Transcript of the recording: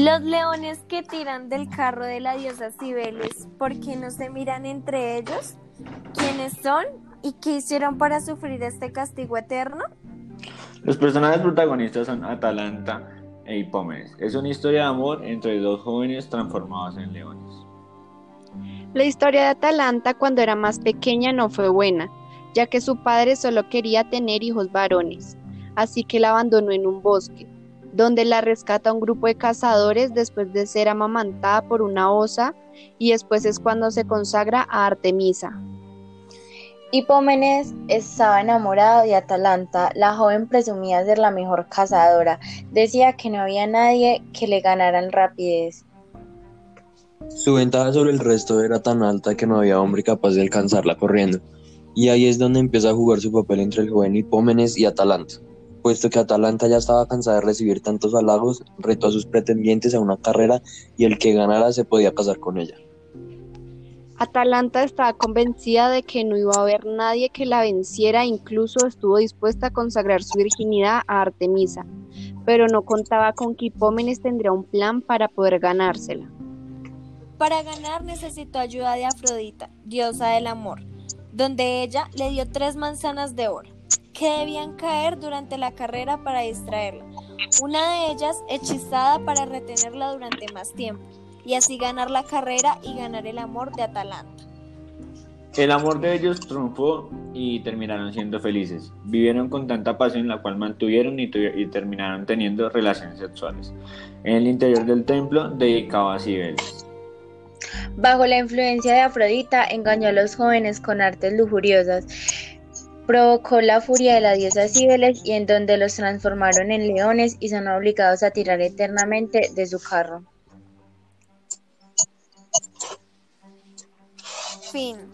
Los leones que tiran del carro de la diosa Cibeles, ¿por qué no se miran entre ellos? ¿Quiénes son y qué hicieron para sufrir este castigo eterno? Los personajes protagonistas son Atalanta e Hipómenes. Es una historia de amor entre dos jóvenes transformados en leones. La historia de Atalanta cuando era más pequeña no fue buena, ya que su padre solo quería tener hijos varones, así que la abandonó en un bosque, donde la rescata un grupo de cazadores después de ser amamantada por una osa y después es cuando se consagra a Artemisa. Hipómenes estaba enamorado de Atalanta, la joven presumía ser la mejor cazadora, decía que no había nadie que le ganara en rapidez. Su ventaja sobre el resto era tan alta que no había hombre capaz de alcanzarla corriendo, y ahí es donde empieza a jugar su papel entre el joven Hipómenes y Atalanta. Puesto que Atalanta ya estaba cansada de recibir tantos halagos, retó a sus pretendientes a una carrera y el que ganara se podía casar con ella. Atalanta estaba convencida de que no iba a haber nadie que la venciera, incluso estuvo dispuesta a consagrar su virginidad a Artemisa, pero no contaba con que Hipómenes tendría un plan para poder ganársela. Para ganar necesitó ayuda de Afrodita, diosa del amor, donde ella le dio tres manzanas de oro, que debían caer durante la carrera para distraerla, una de ellas hechizada para retenerla durante más tiempo y así ganar la carrera y ganar el amor de Atalanta. El amor de ellos triunfó y terminaron siendo felices. Vivieron con tanta pasión la cual mantuvieron y, terminaron teniendo relaciones sexuales en el interior del templo dedicado a Cibeles. Bajo la influencia de Afrodita engañó a los jóvenes con artes lujuriosas, provocó la furia de la diosa Cibeles y en donde los transformaron en leones y son obligados a tirar eternamente de su carro. Fin.